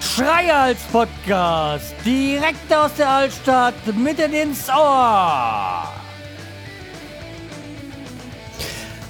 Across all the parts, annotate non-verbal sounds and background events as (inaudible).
Schreihals Podcast, direkt aus der Altstadt, mitten ins Ohr.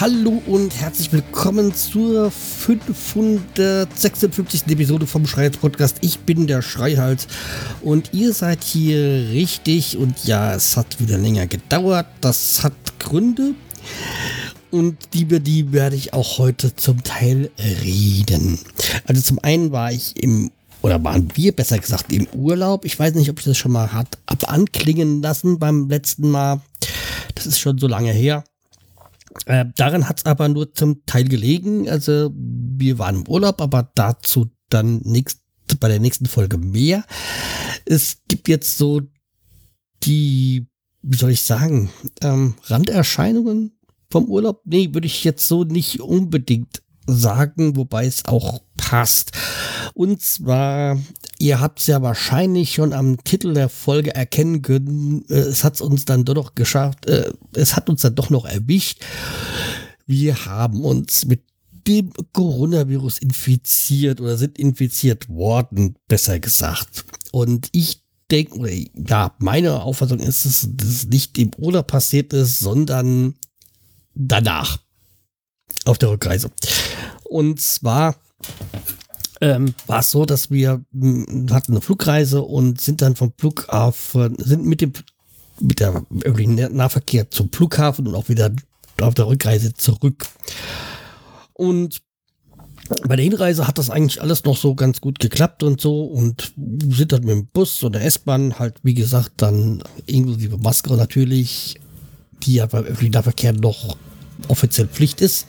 Hallo und herzlich willkommen zur 556. Episode vom Schreihals Podcast. Ich bin der Schreihals und ihr seid hier richtig und ja, es hat wieder länger gedauert. Das hat Gründe und über die werde ich auch heute zum Teil reden. Also zum einen war ich im oder waren wir besser gesagt im Urlaub. Ich weiß nicht, ob ich das schon mal hat ab anklingen lassen beim letzten Mal. Das ist schon so lange her. Äh, daran hat es aber nur zum Teil gelegen. Also wir waren im Urlaub, aber dazu dann nächst, bei der nächsten Folge mehr. Es gibt jetzt so die, wie soll ich sagen, ähm, Randerscheinungen vom Urlaub. Nee, würde ich jetzt so nicht unbedingt sagen, wobei es auch passt. Und zwar, ihr habt es ja wahrscheinlich schon am Titel der Folge erkennen können, äh, es hat uns dann doch noch geschafft, äh, es hat uns dann doch noch erwischt. Wir haben uns mit dem Coronavirus infiziert oder sind infiziert worden, besser gesagt. Und ich denke, ja, meine Auffassung ist, dass es nicht im Urlaub passiert ist, sondern danach auf der Rückreise. Und zwar ähm, war es so, dass wir mh, hm, hatten eine Flugreise und sind dann vom Flughafen, sind mit dem mit der öffentlichen Nahverkehr zum Flughafen und auch wieder auf der Rückreise zurück. Und bei der Hinreise hat das eigentlich alles noch so ganz gut geklappt und so und sind dann mit dem Bus oder S-Bahn halt, wie gesagt, dann inklusive Maske natürlich, die ja beim öffentlichen Nahverkehr noch offiziell Pflicht ist,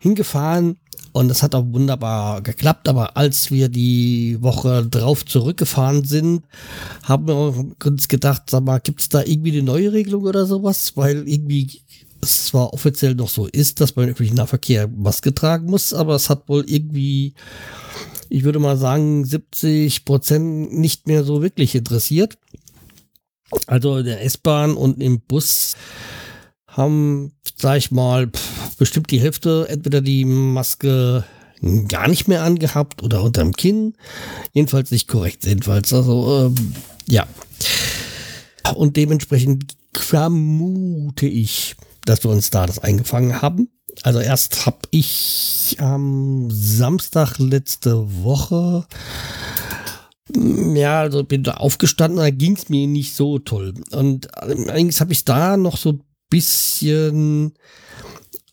hingefahren und das hat auch wunderbar geklappt. Aber als wir die Woche drauf zurückgefahren sind, haben wir uns gedacht, sag mal, gibt es da irgendwie eine neue Regelung oder sowas? Weil irgendwie es zwar offiziell noch so ist, dass man im öffentlichen Nahverkehr Maske tragen muss, aber es hat wohl irgendwie, ich würde mal sagen, 70 Prozent nicht mehr so wirklich interessiert. Also in der S-Bahn und im Bus haben, sag ich mal, bestimmt die Hälfte entweder die Maske gar nicht mehr angehabt oder unterm Kinn. Jedenfalls nicht korrekt, jedenfalls. Also, ähm, ja. Und dementsprechend vermute ich, dass wir uns da das eingefangen haben. Also erst habe ich am Samstag letzte Woche ja, also bin da aufgestanden, da ging es mir nicht so toll. Und allerdings habe ich da noch so bisschen,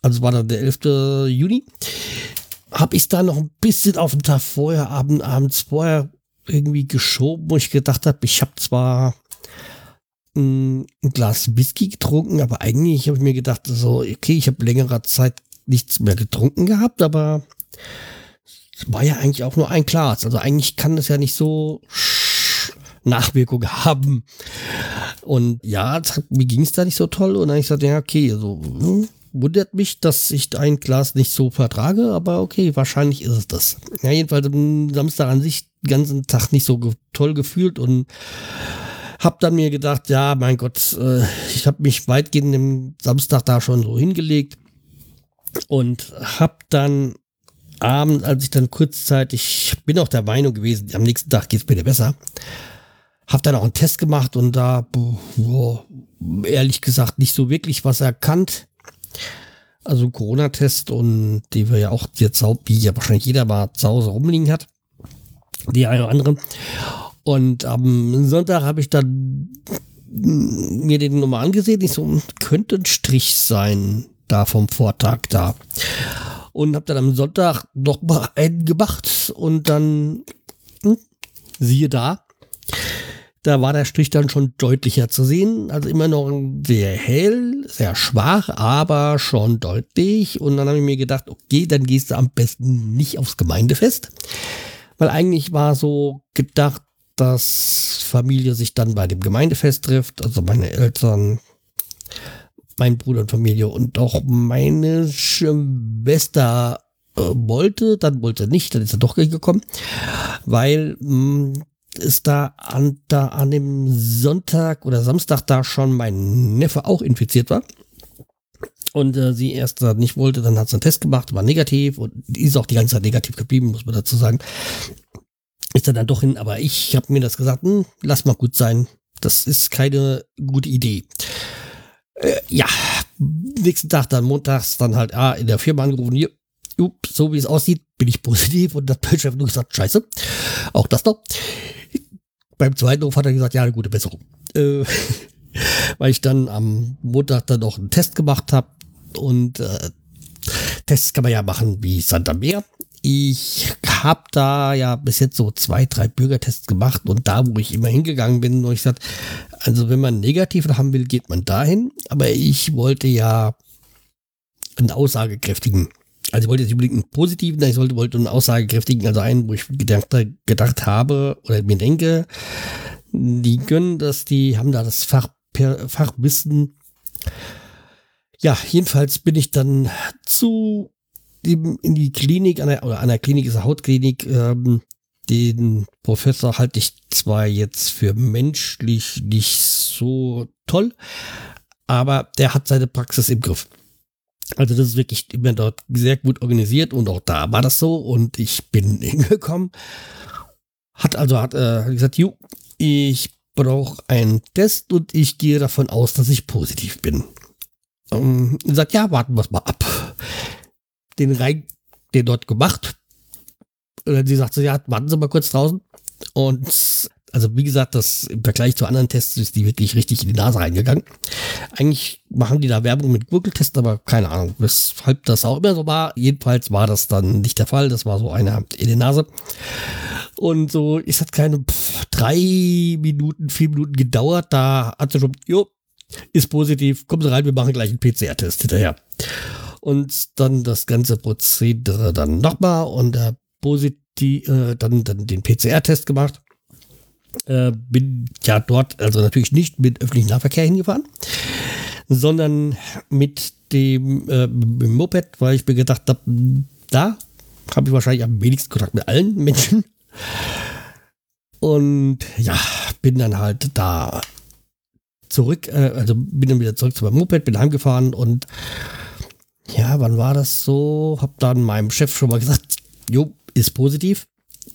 also war dann der 11. Juni, habe ich da noch ein bisschen auf den Tag vorher, Abend, abends vorher irgendwie geschoben, wo ich gedacht habe, ich habe zwar ein, Glas Whisky getrunken, aber eigentlich habe ich mir gedacht, so, okay, ich habe längere Zeit nichts mehr getrunken gehabt, aber es war ja eigentlich auch nur ein Glas. Also eigentlich kann das ja nicht so Nachwirkung (laughs) haben. Und ja, mir ging es da nicht so toll. Und dann ich gesagt, ja, okay, also hm, wundert mich, dass ich ein Glas nicht so vertrage, aber okay, wahrscheinlich ist es das. Ja, jedenfalls am Samstag an sich den ganzen Tag nicht so toll gefühlt und hab dann mir gedacht, ja, mein Gott, äh, ich habe mich weitgehend im Samstag da schon so hingelegt und hab dann abends, als ich dann kurzzeitig, bin auch der Meinung gewesen, am nächsten Tag geht's mir besser, hab dann auch einen Test gemacht und da, boah, ehrlich gesagt, nicht so wirklich was erkannt. Also Corona-Test und die wir ja auch jetzt, wie ja wahrscheinlich jeder mal zu Hause rumliegen hat. Die eine oder andere. Und am Sonntag habe ich dann mir den nochmal angesehen. Ich so, könnte ein Strich sein da vom Vortag da. Und habe dann am Sonntag noch mal einen gemacht und dann, hm, siehe da, da war der Strich dann schon deutlicher zu sehen. Also immer noch sehr hell, sehr schwach, aber schon deutlich. Und dann habe ich mir gedacht, okay, dann gehst du am besten nicht aufs Gemeindefest. Weil eigentlich war so gedacht, dass Familie sich dann bei dem Gemeindefest trifft. Also meine Eltern, mein Bruder und Familie und auch meine Schwester äh, wollte, dann wollte nicht, dann ist er doch gekommen, weil mh, hm, ist da an, da an dem Sonntag oder Samstag da schon mein Neffe auch infiziert war. und äh, sie erst nicht wollte, dann hat sie einen Test gemacht, war negativ und ist auch die ganze Zeit negativ geblieben, muss man dazu sagen. Ist er dann doch hin, aber ich habe mir das gesagt, hm, lass mal gut sein, das ist keine gute Idee. Äh, ja, nächsten Tag dann montags dann halt ah, in der Firma angerufen, hier, ups, so wie es aussieht, bin ich positiv und hat mein Chef nur gesagt, scheiße, auch das noch. Beim zweiten Ruf hat er gesagt, ja, eine gute Besserung. Äh, (laughs) weil ich dann am Montag dann noch einen Test gemacht habe und äh, Tests kann man ja machen wie Sand am Meer. Ich habe da ja bis jetzt so zwei, drei Bürgertests gemacht und da, wo ich immer hingegangen bin, und ich gesagt, also wenn man negativ haben will, geht man dahin. Aber ich wollte ja einen aussagekräftigen, also ich wollte jetzt unbedingt einen positiven, ich wollte, wollte einen aussagekräftigen, also einen, wo ich gedacht, gedacht habe oder mir denke, die können das, die haben da das Fach, Fachwissen. Ja, jedenfalls bin ich dann zu in die Klinik, an der, oder an der Klinik ist eine Hautklinik, ähm, den Professor halte ich zwar jetzt für menschlich nicht so toll, aber der hat seine Praxis im Griff. Also das ist wirklich immer dort sehr gut organisiert und auch da war das so und ich bin (laughs) hingekommen. Hat also hat äh, gesagt, ju, ich brauche einen Test und ich gehe davon aus, dass ich positiv bin. Ähm, sagt, ja, warten wir es mal ab den rein, den dort gemacht. Und sie sagt so, ja, warten Sie mal kurz draußen. Und also wie gesagt, das im Vergleich zu anderen Tests ist die wirklich richtig in die Nase reingegangen. Eigentlich machen die da Werbung mit Gurgeltests, aber keine Ahnung, weshalb das auch immer so war. Jedenfalls war das dann nicht der Fall. Das war so einer in die Nase. Und so, es hat keine pff, drei Minuten, vier Minuten gedauert. Da hat sie schon, jo, ist positiv, kommen Sie rein, wir machen gleich einen PCR-Test hinterher und dann das ganze Prozedere dann nochmal und äh, positiv, äh, dann, dann den PCR-Test gemacht. Äh, bin ja dort also natürlich nicht mit öffentlichem Nahverkehr hingefahren, sondern mit dem, äh, mit dem Moped, weil ich mir gedacht habe, da habe ich wahrscheinlich am wenigsten Kontakt mit allen Menschen. Und ja, bin dann halt da zurück, äh, also bin dann wieder zurück zu meinem Moped, bin heimgefahren und ja, wann war das so? Hab dann meinem Chef schon mal gesagt, jo, ist positiv.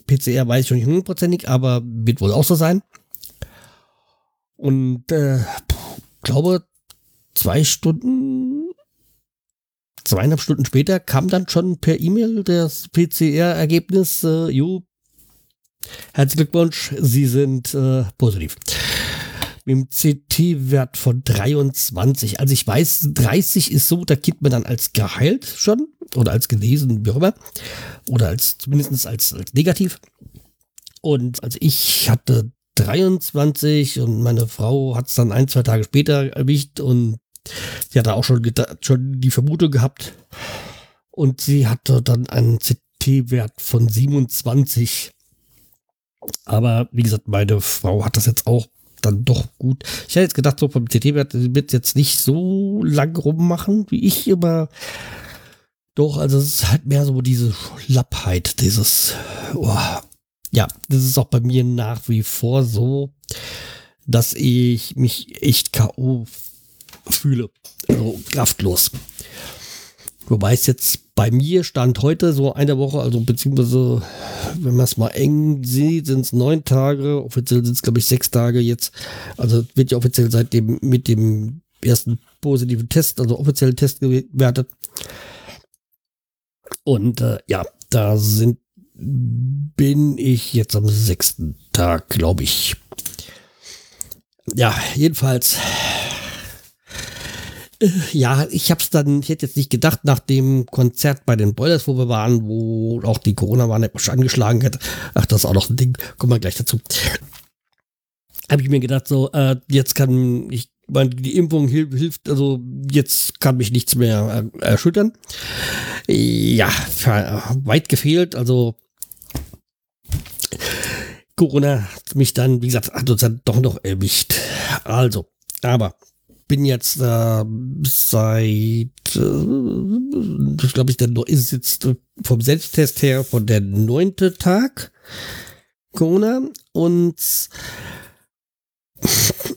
PCR weiß ich schon nicht hundertprozentig, aber wird wohl auch so sein. Und äh, glaube, zwei Stunden, zweieinhalb Stunden später kam dann schon per E-Mail das PCR-Ergebnis, äh, jo, herzlichen Glückwunsch, Sie sind äh, positiv mit dem CT-Wert von 23. Also ich weiß, 30 ist so, da geht man dann als geheilt schon oder als genesen, wie auch immer. Oder als zumindest als, als negativ. Und also ich hatte 23 und meine Frau hat es dann ein, zwei Tage später erwischt und sie hatte auch schon, schon die Vermutung gehabt. Und sie hatte dann einen CT-Wert von 27. Aber wie gesagt, meine Frau hat das jetzt auch dann doch gut. Ich hätte jetzt gedacht, so vom CT-Wert wird jetzt nicht so lang rummachen wie ich, aber doch, also es ist halt mehr so diese Schlappheit, dieses, oh, ja, das ist auch bei mir nach wie vor so, dass ich mich echt K.O. fühle. Also kraftlos. Wobei es jetzt bei mir stand heute so eine Woche, also beziehungsweise, wenn man es mal eng sieht, sind es neun Tage, offiziell sind es glaube ich sechs Tage jetzt. Also wird ja offiziell seitdem mit dem ersten positiven Test, also offiziellen Test gewertet. Und äh, ja, da sind bin ich jetzt am sechsten Tag, glaube ich. Ja, jedenfalls ja, ich hab's dann, ich hätte jetzt nicht gedacht, nach dem Konzert bei den Boilers, wo wir waren, wo auch die Corona-Warn angeschlagen hätte. Ach, das ist auch noch ein Ding. Kommen wir gleich dazu. Habe ich mir gedacht, so, äh, jetzt kann ich, meine, die Impfung hilft, hilft, also jetzt kann mich nichts mehr äh, erschüttern. Ja, weit gefehlt, also Corona hat mich dann, wie gesagt, hat uns dann doch noch erwischt. Also, aber bin jetzt äh, seit, äh, glaube ich, der ist jetzt vom Selbsttest her von der neunte Tag Corona und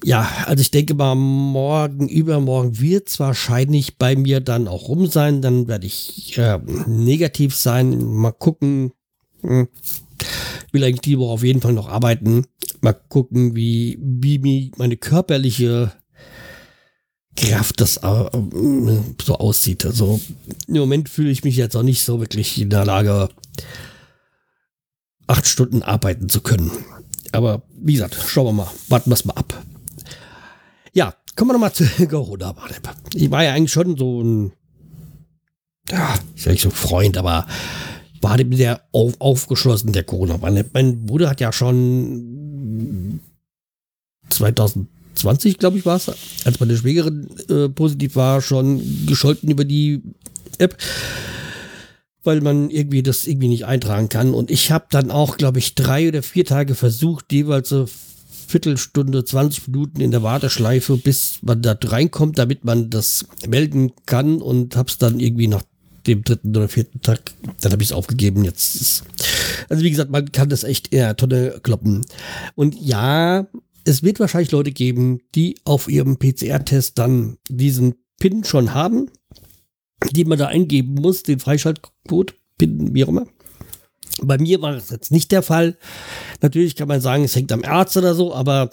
ja, also ich denke mal, morgen, übermorgen wird es wahrscheinlich bei mir dann auch rum sein. Dann werde ich äh, negativ sein. Mal gucken. Hm. Will eigentlich die Woche auf jeden Fall noch arbeiten. Mal gucken, wie, wie meine körperliche Kraft das so aussieht. Also im Moment fühle ich mich jetzt auch nicht so wirklich in der Lage, acht Stunden arbeiten zu können. Aber wie gesagt, schauen wir mal, warten wir es mal ab. Ja, kommen wir nochmal zu (laughs) Corona. Ich war ja eigentlich schon so ein, ja, ich sage so Freund, aber war dem sehr auf, aufgeschlossen, der Corona. Mein Bruder hat ja schon 2020, glaube ich, war es, als meine Schwägerin äh, positiv war, schon gescholten über die App weil man irgendwie das irgendwie nicht eintragen kann. Und ich habe dann auch, glaube ich, drei oder vier Tage versucht, jeweils so Viertelstunde, 20 Minuten in der Warteschleife, bis man da reinkommt, damit man das melden kann und habe es dann irgendwie nach dem dritten oder vierten Tag, dann habe ich es aufgegeben. Jetzt ist, also wie gesagt, man kann das echt in der Tonne kloppen. Und ja, es wird wahrscheinlich Leute geben, die auf ihrem PCR-Test dann diesen PIN schon haben die man da eingeben muss, den Freischaltcode, PIN, wie auch immer. Bei mir war das jetzt nicht der Fall. Natürlich kann man sagen, es hängt am Arzt oder so, aber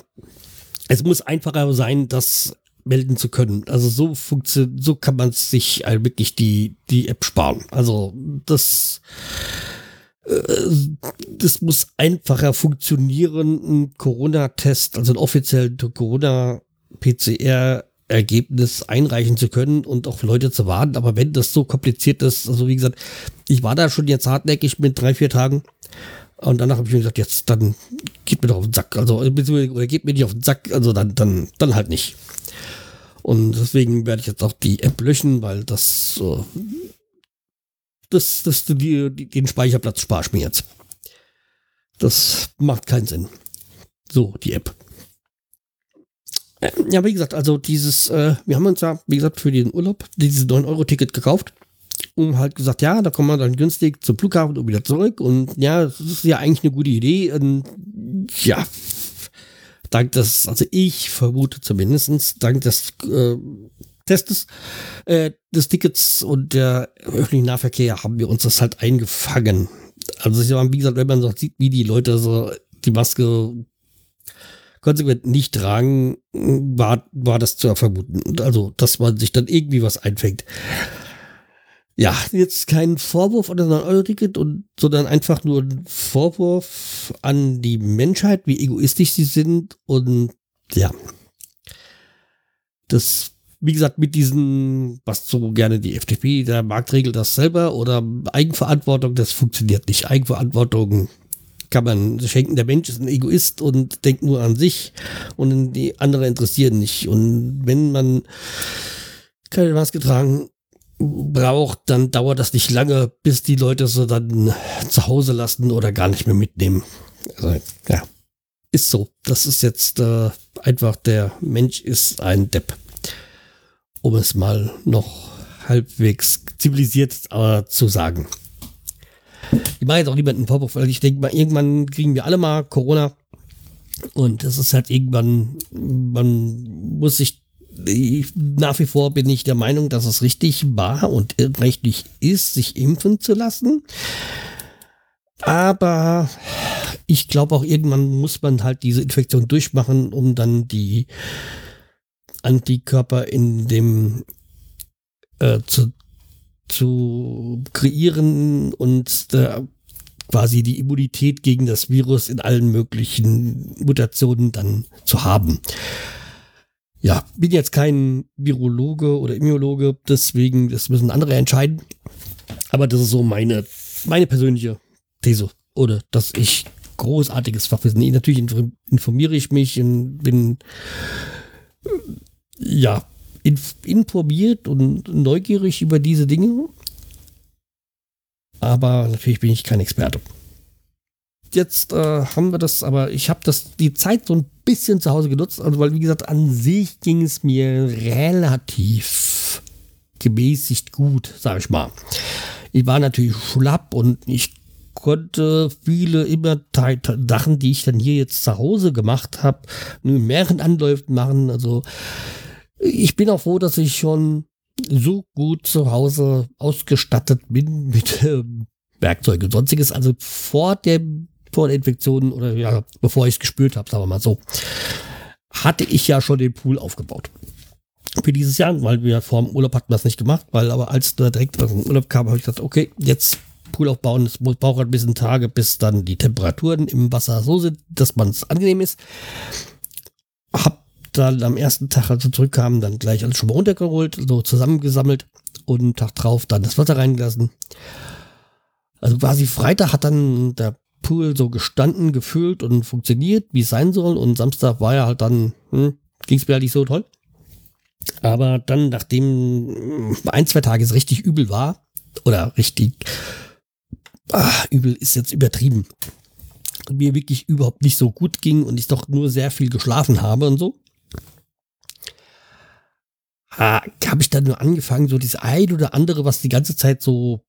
es muss einfacher sein, das melden zu können. Also so funktioniert, so kann man sich wirklich die, die App sparen. Also das, das muss einfacher funktionieren. Ein Corona-Test, also ein offizieller Corona-PCR Ergebnis einreichen zu können und auch Leute zu warten. Aber wenn das so kompliziert ist, also wie gesagt, ich war da schon jetzt hartnäckig mit drei, vier Tagen. Und danach habe ich mir gesagt, jetzt dann geht mir doch auf den Sack. Also, oder geht mir nicht auf den Sack, also dann, dann, dann halt nicht. Und deswegen werde ich jetzt auch die App löschen, weil das, äh, das, das, die, die, den Speicherplatz spare ich mir jetzt. Das macht keinen Sinn. So, die App. Ja, wie gesagt, also dieses, äh, wir haben uns ja, wie gesagt, für den Urlaub dieses 9-Euro-Ticket gekauft und halt gesagt, ja, da kommen wir dann günstig zum Flughafen und wieder zurück. Und ja, das ist ja eigentlich eine gute Idee. Und ja, dank des, also ich vermute zumindest, dank des äh, Testes äh, des Tickets und der öffentlichen Nahverkehr haben wir uns das halt eingefangen. Also wie gesagt, wenn man so sieht, wie die Leute so die Maske konsequent nicht tragen, war, war das zu vermuten. Also, dass man sich dann irgendwie was einfängt. Ja, jetzt kein Vorwurf an das 9-Euro-Ticket, sondern einfach nur ein Vorwurf an die Menschheit, wie egoistisch sie sind. Und ja, das, wie gesagt, mit diesen, was so gerne die FDP, der Markt regelt das selber oder Eigenverantwortung, das funktioniert nicht. Eigenverantwortung kann man schenken. Der Mensch ist ein Egoist und denkt nur an sich und die anderen interessieren nicht. Und wenn man keine Maske tragen braucht, dann dauert das nicht lange, bis die Leute sie dann zu Hause lassen oder gar nicht mehr mitnehmen. Also, ja, ist so. Das ist jetzt äh, einfach, der Mensch ist ein Depp. Um es mal noch halbwegs zivilisiert äh, zu sagen. Ich mache jetzt auch niemanden Vorwurf, weil ich denke mal, irgendwann kriegen wir alle mal Corona. Und es ist halt irgendwann, man muss sich, ich, nach wie vor bin ich der Meinung, dass es richtig war und rechtlich ist, sich impfen zu lassen. Aber ich glaube auch irgendwann muss man halt diese Infektion durchmachen, um dann die Antikörper in dem äh, zu, zu kreieren und äh, quasi die Immunität gegen das Virus in allen möglichen Mutationen dann zu haben. Ja, bin jetzt kein Virologe oder Immunologe, deswegen, das müssen andere entscheiden. Aber das ist so meine, meine persönliche These. Oder dass ich großartiges Fachwissen. Ich, natürlich informiere ich mich und bin ja informiert und neugierig über diese Dinge. Aber natürlich bin ich kein Experte. Jetzt äh, haben wir das, aber ich habe das die Zeit so ein bisschen zu Hause genutzt, also weil wie gesagt an sich ging es mir relativ gemäßigt gut, sage ich mal. Ich war natürlich schlapp und ich konnte viele immer Sachen, die ich dann hier jetzt zu Hause gemacht habe, in mehreren Anläufen machen. Also ich bin auch froh, dass ich schon so gut zu Hause ausgestattet bin (laughs) mit äh, Werkzeugen und sonstiges. Also vor der, vor der Infektion oder ja, bevor ich es gespürt habe, sagen wir mal so, hatte ich ja schon den Pool aufgebaut. Für dieses Jahr, weil wir vor dem Urlaub hatten das nicht gemacht, weil aber als da direkt aus dem Urlaub kam, habe ich gesagt, okay, jetzt Pool aufbauen. Es braucht ein bisschen Tage, bis dann die Temperaturen im Wasser so sind, dass man es angenehm ist. Hab dann am ersten Tag, als wir zurückkamen, dann gleich alles schon mal runtergeholt, so zusammengesammelt und einen Tag drauf dann das Wasser reingelassen. Also quasi Freitag hat dann der Pool so gestanden, gefüllt und funktioniert, wie es sein soll. Und Samstag war ja halt dann, hm, ging es mir halt nicht so toll. Aber dann, nachdem ein, zwei Tage es richtig übel war, oder richtig ah, übel ist jetzt übertrieben, mir wirklich überhaupt nicht so gut ging und ich doch nur sehr viel geschlafen habe und so, ah, habe ich dann nur angefangen, so das ein oder andere, was die ganze Zeit so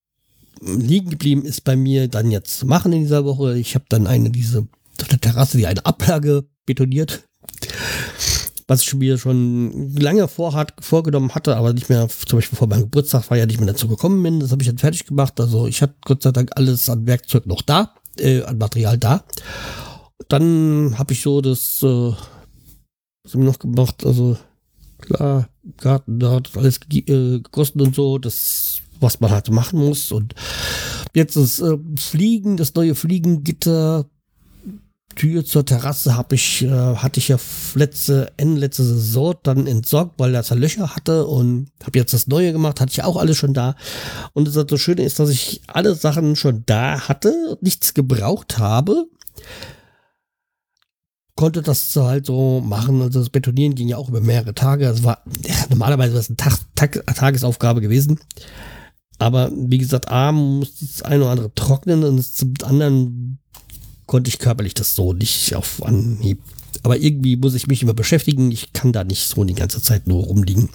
liegen geblieben ist bei mir, dann jetzt zu machen in dieser Woche. Ich habe dann eine, diese, der Terrasse, die eine Ablage betoniert. Was ich mir schon lange vorhat, vorgenommen hatte, aber nicht mehr, zum Beispiel vor meinem Geburtstag war ja nicht mehr dazu gekommen bin. Das habe ich dann fertig gemacht. Also ich hatte Gott sei Dank alles an Werkzeug noch da, äh, an Material da. Dann habe ich so das, äh, was habe ich noch gemacht? Also klar, Garten, da hat alles äh, gekostet und so. Das was man halt machen muss. Und jetzt das äh, Fliegen, das neue Fliegengitter, Tür zur Terrasse habe ich, äh, hatte ich ja letzte, Ende letzte Saison dann entsorgt, weil das Löcher hatte und habe jetzt das Neue gemacht, hatte ich auch alles schon da. Und das, das Schöne ist, dass ich alle Sachen schon da hatte, nichts gebraucht habe konnte das halt so machen. Also das Betonieren ging ja auch über mehrere Tage. Es war ja, normalerweise war es eine Tag, Tag, Tagesaufgabe gewesen. Aber wie gesagt, A muss das eine oder andere trocknen und zum anderen konnte ich körperlich das so nicht auf Anhieb. Aber irgendwie muss ich mich immer beschäftigen. Ich kann da nicht so die ganze Zeit nur rumliegen.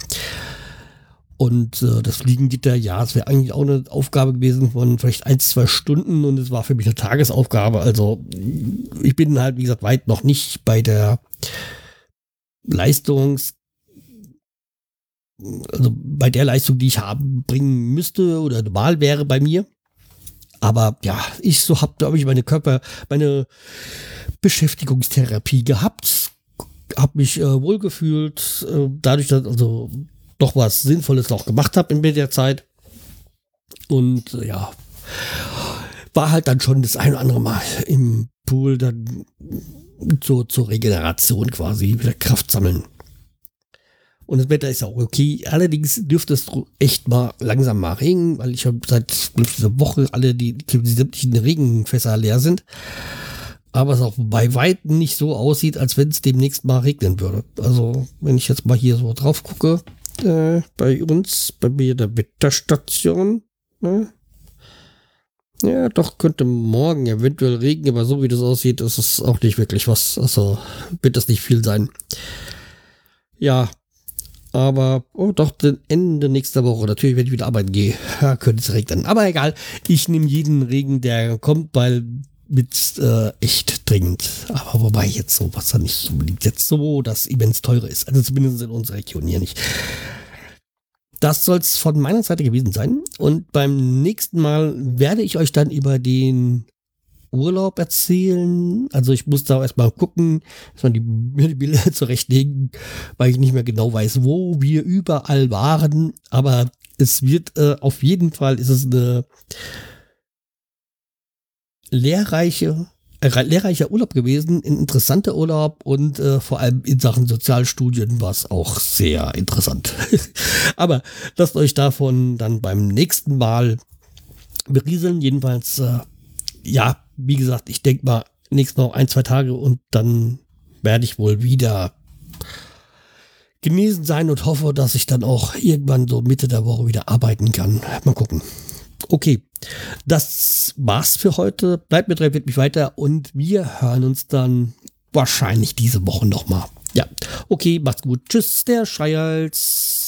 Und äh, das Fliegengitter, ja, es wäre eigentlich auch eine Aufgabe gewesen von vielleicht ein, zwei Stunden und es war für mich eine Tagesaufgabe. Also ich bin halt, wie gesagt, weit noch nicht bei der Leistungs- also bei der Leistung, die ich haben, bringen müsste oder normal wäre bei mir. Aber ja, ich so habe, glaube ich, meine Körper, meine Beschäftigungstherapie gehabt, habe mich äh, wohlgefühlt, äh, dadurch, dass also doch was Sinnvolles noch gemacht habe in der Zeit. Und äh, ja, war halt dann schon das ein oder andere Mal im Pool dann so zur Regeneration quasi wieder Kraft sammeln. Und das Wetter ist auch okay. Allerdings dürfte es echt mal langsam mal regnen, weil ich habe seit dieser Woche alle die, die sämtlichen Regenfässer leer sind. Aber es auch bei weitem nicht so aussieht, als wenn es demnächst mal regnen würde. Also, wenn ich jetzt mal hier so drauf gucke, äh, bei uns, bei mir der Wetterstation, ne? Ja, doch, könnte morgen eventuell regnen, aber so wie das aussieht, ist es auch nicht wirklich was. Also wird das nicht viel sein. Ja, aber oh, doch Ende nächster Woche. Natürlich, wenn ich wieder arbeiten gehe, (laughs) könnte es regnen. Aber egal, ich nehme jeden Regen, der kommt, weil mit äh, echt dringend. Aber wobei jetzt so was nicht unbedingt jetzt so, dass immens teurer ist. Also zumindest in unserer Region hier nicht. Das soll es von meiner Seite gewesen sein. Und beim nächsten Mal werde ich euch dann über den Urlaub erzählen. Also ich muss da erstmal gucken, dass man die, (laughs) die Bilder zurechtlegen, weil ich nicht mehr genau weiß, wo wir überall waren. Aber es wird äh, auf jeden Fall ist es eine lehrreiche, äh, lehrreicher Urlaub gewesen, ein interessanter Urlaub und äh, vor allem in Sachen Sozialstudien war es auch sehr interessant. (laughs) Aber lasst euch davon dann beim nächsten Mal berieseln. Jedenfalls, äh, ja, wie gesagt, ich denke mal, nächstes noch ein, zwei Tage und dann werde ich wohl wieder genesen sein und hoffe, dass ich dann auch irgendwann so Mitte der Woche wieder arbeiten kann. Mal gucken. Okay, das war's für heute. Bleibt mir dran, wird mich weiter und wir hören uns dann wahrscheinlich diese Woche nochmal. Ja, okay, macht's gut. Tschüss, der Schreihals.